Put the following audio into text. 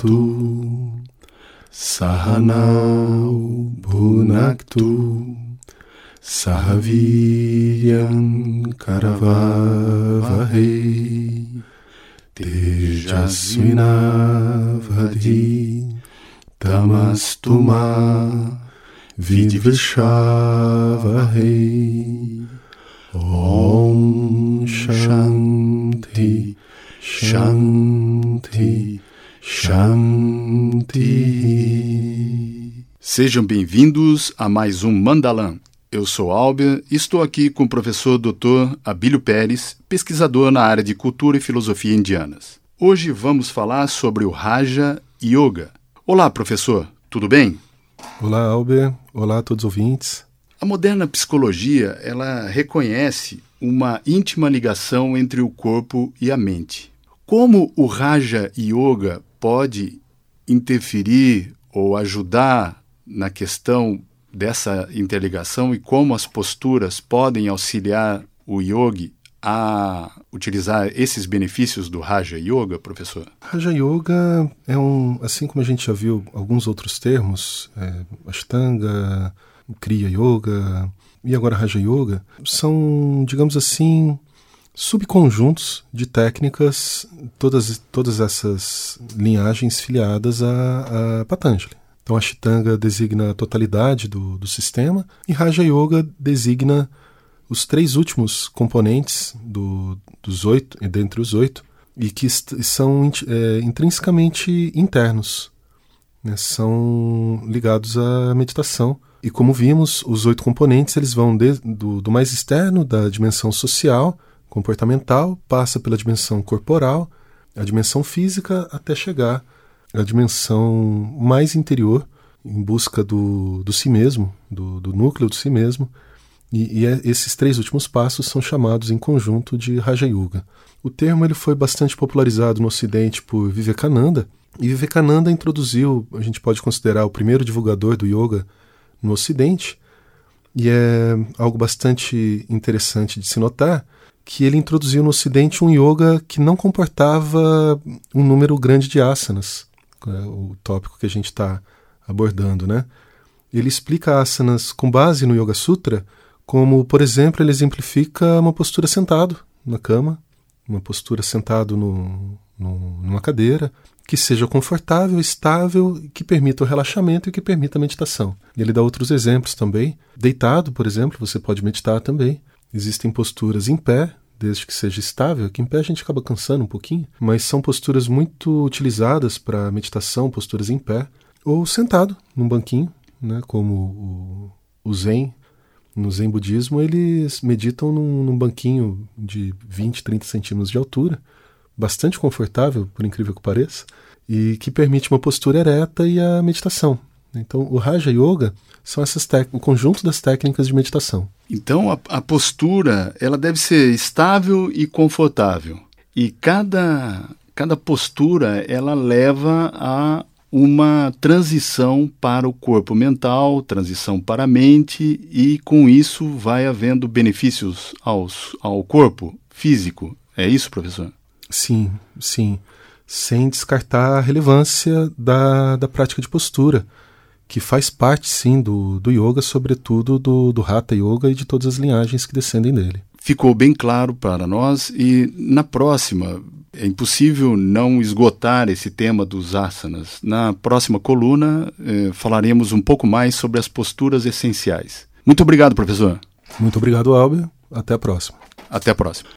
Vavatu Sahanau Bhunaktu Sahaviryam Karavavahe Tejasvinavadi Tamastuma Vidvishavahe Om Shanti Shanti Shanti. Sejam bem-vindos a mais um Mandalam. Eu sou Albia e estou aqui com o professor Dr. Abílio Pérez, pesquisador na área de cultura e filosofia indianas. Hoje vamos falar sobre o Raja Yoga. Olá, professor, tudo bem? Olá, Albia. Olá a todos os ouvintes. A moderna psicologia, ela reconhece uma íntima ligação entre o corpo e a mente. Como o Raja Yoga pode interferir ou ajudar na questão dessa interligação e como as posturas podem auxiliar o yogi a utilizar esses benefícios do Raja Yoga, professor? Raja Yoga é um, assim como a gente já viu alguns outros termos, é, Ashtanga, Kriya Yoga e agora Raja Yoga, são, digamos assim, subconjuntos de técnicas, todas, todas essas linhagens filiadas a, a Patanjali. Então, Ashtanga designa a totalidade do, do sistema e Raja Yoga designa os três últimos componentes do, dos oito, dentre os oito, e que são é, intrinsecamente internos, né, são ligados à meditação. E como vimos, os oito componentes eles vão de, do, do mais externo, da dimensão social, comportamental, passa pela dimensão corporal, a dimensão física, até chegar a dimensão mais interior, em busca do, do si mesmo, do, do núcleo do si mesmo. E, e é, esses três últimos passos são chamados em conjunto de Raja Yoga. O termo ele foi bastante popularizado no Ocidente por Vivekananda, e Vivekananda introduziu, a gente pode considerar o primeiro divulgador do yoga no Ocidente, e é algo bastante interessante de se notar que ele introduziu no Ocidente um yoga que não comportava um número grande de asanas é o tópico que a gente está abordando, né? Ele explica asanas com base no Yoga Sutra, como, por exemplo, ele exemplifica uma postura sentado na cama, uma postura sentado no, no, numa cadeira, que seja confortável, estável, que permita o relaxamento e que permita a meditação. Ele dá outros exemplos também. Deitado, por exemplo, você pode meditar também. Existem posturas em pé, desde que seja estável, que em pé a gente acaba cansando um pouquinho, mas são posturas muito utilizadas para meditação, posturas em pé, ou sentado num banquinho, né, como o, o Zen. No Zen budismo, eles meditam num, num banquinho de 20, 30 centímetros de altura, bastante confortável, por incrível que pareça, e que permite uma postura ereta e a meditação. Então, o Raja Yoga são essas o conjunto das técnicas de meditação. Então, a, a, postura ela deve ser estável e confortável. E cada, cada postura ela leva a uma transição para o corpo mental, transição para a mente, e com isso vai havendo benefícios aos, ao corpo físico. É isso, professor? Sim, sim. Sem descartar a relevância da, da prática de postura que faz parte sim do, do yoga, sobretudo do, do Hatha Yoga e de todas as linhagens que descendem dele. Ficou bem claro para nós e na próxima é impossível não esgotar esse tema dos asanas. Na próxima coluna eh, falaremos um pouco mais sobre as posturas essenciais. Muito obrigado, professor. Muito obrigado, Albert. Até a próxima. Até a próxima.